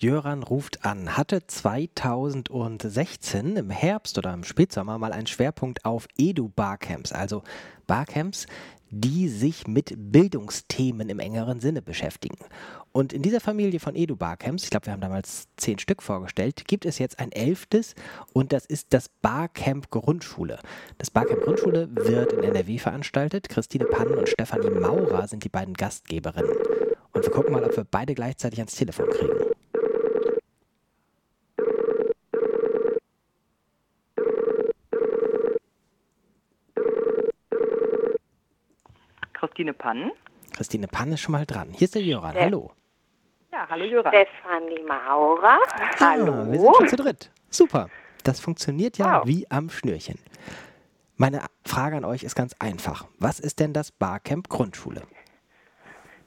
Jöran ruft an, hatte 2016 im Herbst oder im Spätsommer mal einen Schwerpunkt auf Edu-Barcamps, also Barcamps, die sich mit Bildungsthemen im engeren Sinne beschäftigen. Und in dieser Familie von Edu-Barcamps, ich glaube, wir haben damals zehn Stück vorgestellt, gibt es jetzt ein elftes und das ist das Barcamp Grundschule. Das Barcamp Grundschule wird in NRW veranstaltet. Christine Pannen und Stefanie Maurer sind die beiden Gastgeberinnen. Und wir gucken mal, ob wir beide gleichzeitig ans Telefon kriegen. Christine Pann. Christine Pann ist schon mal dran. Hier ist der Jöran. Ja. Hallo. Ja, hallo Jöran. Stefanie Maurer. hallo. Ah, wir sind schon zu dritt. Super. Das funktioniert ja wow. wie am Schnürchen. Meine Frage an euch ist ganz einfach. Was ist denn das Barcamp Grundschule?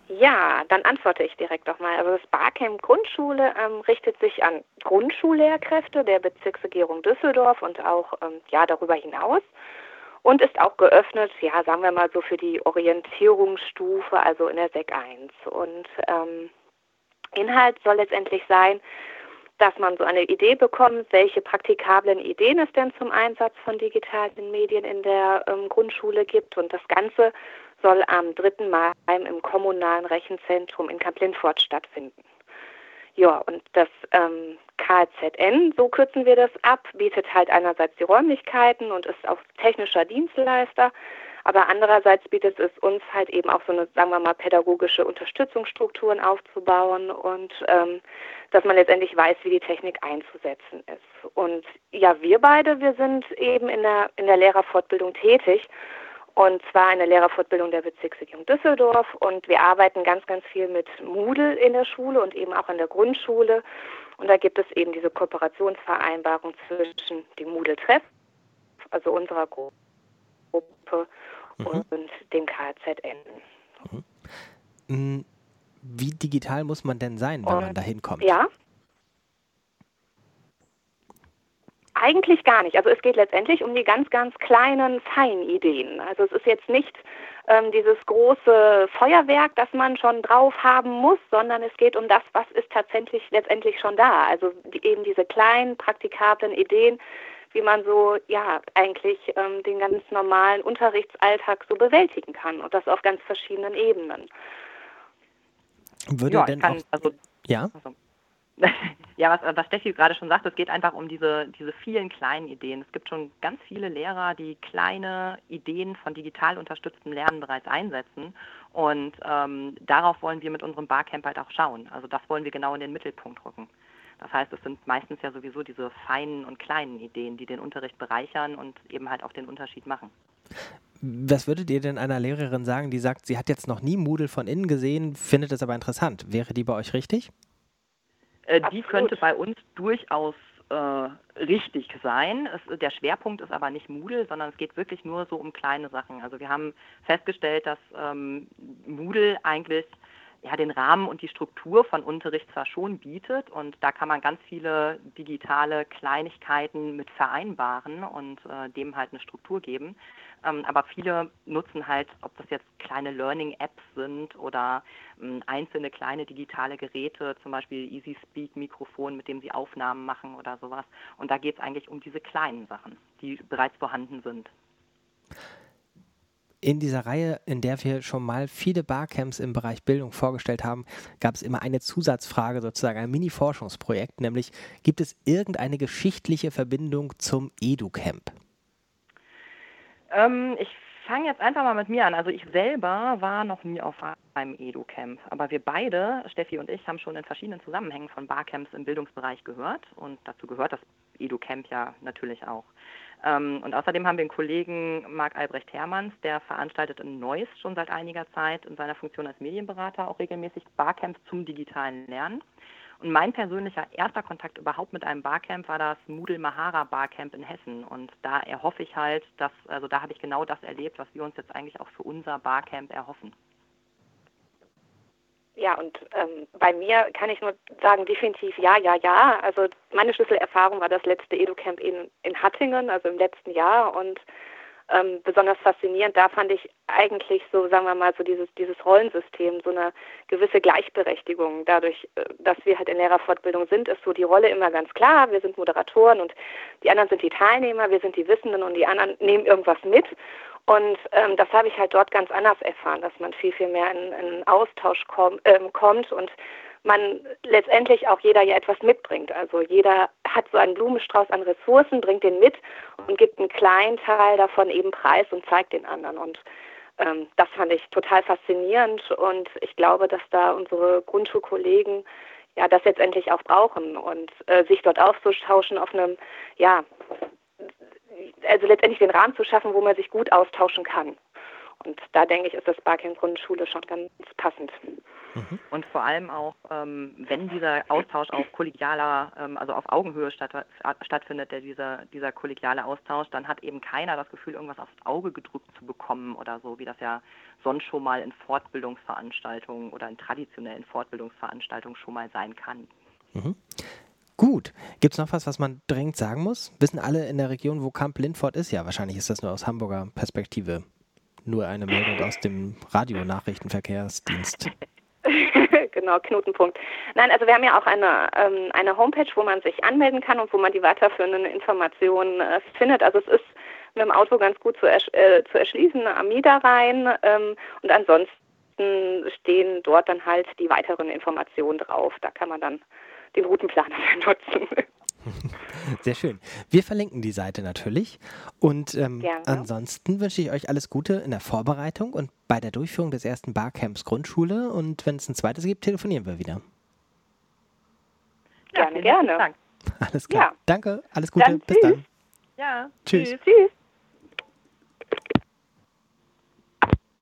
Ja, dann antworte ich direkt doch mal. Also das Barcamp Grundschule ähm, richtet sich an Grundschullehrkräfte der Bezirksregierung Düsseldorf und auch ähm, ja darüber hinaus und ist auch geöffnet, ja, sagen wir mal so für die Orientierungsstufe, also in der SEC 1. Und ähm, Inhalt soll letztendlich sein, dass man so eine Idee bekommt, welche praktikablen Ideen es denn zum Einsatz von digitalen Medien in der ähm, Grundschule gibt. Und das Ganze soll am 3. Mai im kommunalen Rechenzentrum in Kamp-Lindfort stattfinden. Ja, und das ähm, KZN, so kürzen wir das ab, bietet halt einerseits die Räumlichkeiten und ist auch technischer Dienstleister, aber andererseits bietet es uns halt eben auch so eine, sagen wir mal, pädagogische Unterstützungsstrukturen aufzubauen und ähm, dass man letztendlich weiß, wie die Technik einzusetzen ist. Und ja, wir beide, wir sind eben in der, in der Lehrerfortbildung tätig und zwar eine Lehrerfortbildung der Bezirksregierung Düsseldorf. Und wir arbeiten ganz, ganz viel mit Moodle in der Schule und eben auch in der Grundschule. Und da gibt es eben diese Kooperationsvereinbarung zwischen dem Moodle-Treff, also unserer Gruppe, mhm. und dem KZN. Mhm. Wie digital muss man denn sein, wenn und, man da hinkommt? Ja. Eigentlich gar nicht. Also es geht letztendlich um die ganz, ganz kleinen Feinideen. Also es ist jetzt nicht ähm, dieses große Feuerwerk, das man schon drauf haben muss, sondern es geht um das, was ist tatsächlich letztendlich schon da. Also die, eben diese kleinen, praktikablen Ideen, wie man so ja eigentlich ähm, den ganz normalen Unterrichtsalltag so bewältigen kann und das auf ganz verschiedenen Ebenen. Würde ja, denn kann, auch, also, ja? Also, ja, was, was Steffi gerade schon sagt, es geht einfach um diese, diese vielen kleinen Ideen. Es gibt schon ganz viele Lehrer, die kleine Ideen von digital unterstütztem Lernen bereits einsetzen. Und ähm, darauf wollen wir mit unserem Barcamp halt auch schauen. Also das wollen wir genau in den Mittelpunkt rücken. Das heißt, es sind meistens ja sowieso diese feinen und kleinen Ideen, die den Unterricht bereichern und eben halt auch den Unterschied machen. Was würdet ihr denn einer Lehrerin sagen, die sagt, sie hat jetzt noch nie Moodle von innen gesehen, findet es aber interessant? Wäre die bei euch richtig? Äh, die könnte bei uns durchaus äh, richtig sein. Es, der Schwerpunkt ist aber nicht Moodle, sondern es geht wirklich nur so um kleine Sachen. Also wir haben festgestellt, dass ähm, Moodle eigentlich ja, den Rahmen und die Struktur von Unterricht zwar schon bietet und da kann man ganz viele digitale Kleinigkeiten mit vereinbaren und äh, dem halt eine Struktur geben. Ähm, aber viele nutzen halt, ob das jetzt kleine Learning-Apps sind oder ähm, einzelne kleine digitale Geräte, zum Beispiel Easy Speak Mikrofon, mit dem sie Aufnahmen machen oder sowas. Und da geht es eigentlich um diese kleinen Sachen, die bereits vorhanden sind in dieser Reihe, in der wir schon mal viele Barcamps im Bereich Bildung vorgestellt haben, gab es immer eine Zusatzfrage, sozusagen ein Mini-Forschungsprojekt, nämlich gibt es irgendeine geschichtliche Verbindung zum EduCamp? Ähm, ich fange jetzt einfach mal mit mir an. Also ich selber war noch nie auf einem EduCamp, aber wir beide, Steffi und ich, haben schon in verschiedenen Zusammenhängen von Barcamps im Bildungsbereich gehört und dazu gehört das EduCamp ja natürlich auch. Ähm, und außerdem haben wir einen Kollegen, Marc Albrecht Hermanns, der veranstaltet in Neuss schon seit einiger Zeit in seiner Funktion als Medienberater auch regelmäßig Barcamps zum digitalen Lernen. Und mein persönlicher erster Kontakt überhaupt mit einem Barcamp war das Moodle Mahara Barcamp in Hessen. Und da erhoffe ich halt, dass, also da habe ich genau das erlebt, was wir uns jetzt eigentlich auch für unser Barcamp erhoffen. Ja, und ähm, bei mir kann ich nur sagen, definitiv ja, ja, ja. Also meine Schlüsselerfahrung war das letzte EduCamp in, in Hattingen, also im letzten Jahr. Und ähm, besonders faszinierend. Da fand ich eigentlich so, sagen wir mal, so dieses, dieses Rollensystem, so eine gewisse Gleichberechtigung. Dadurch, äh, dass wir halt in Lehrerfortbildung sind, ist so die Rolle immer ganz klar. Wir sind Moderatoren und die anderen sind die Teilnehmer, wir sind die Wissenden und die anderen nehmen irgendwas mit. Und ähm, das habe ich halt dort ganz anders erfahren, dass man viel, viel mehr in, in Austausch komm, ähm, kommt und man letztendlich auch jeder ja etwas mitbringt. Also jeder hat so einen Blumenstrauß an Ressourcen, bringt den mit und gibt einen kleinen Teil davon eben preis und zeigt den anderen. Und ähm, das fand ich total faszinierend und ich glaube, dass da unsere Grundschulkollegen ja das jetzt endlich auch brauchen und äh, sich dort aufzutauschen auf einem, ja, also letztendlich den Rahmen zu schaffen, wo man sich gut austauschen kann. Und da denke ich, ist das Barcamp Grundschule schon ganz passend. Mhm. Und vor allem auch, ähm, wenn dieser Austausch auf kollegialer, ähm, also auf Augenhöhe statt, stattfindet, der dieser, dieser kollegiale Austausch, dann hat eben keiner das Gefühl, irgendwas aufs Auge gedrückt zu bekommen oder so, wie das ja sonst schon mal in Fortbildungsveranstaltungen oder in traditionellen Fortbildungsveranstaltungen schon mal sein kann. Mhm. Gut. Gibt es noch was, was man dringend sagen muss? Wissen alle in der Region, wo Camp Lindfort ist? Ja, wahrscheinlich ist das nur aus Hamburger Perspektive. Nur eine Meldung aus dem Radionachrichtenverkehrsdienst. genau, Knotenpunkt. Nein, also wir haben ja auch eine, ähm, eine Homepage, wo man sich anmelden kann und wo man die weiterführenden Informationen äh, findet. Also es ist mit dem Auto ganz gut zu, ersch äh, zu erschließen am Niederrhein ähm, und ansonsten stehen dort dann halt die weiteren Informationen drauf. Da kann man dann den Routenplaner nutzen. Sehr schön. Wir verlinken die Seite natürlich. Und ähm, ansonsten wünsche ich euch alles Gute in der Vorbereitung und bei der Durchführung des ersten Barcamps Grundschule. Und wenn es ein zweites gibt, telefonieren wir wieder. Gerne, gerne. Alles klar. Ja. Danke, alles Gute. Dann Bis dann. Ja. Tschüss. Tschüss.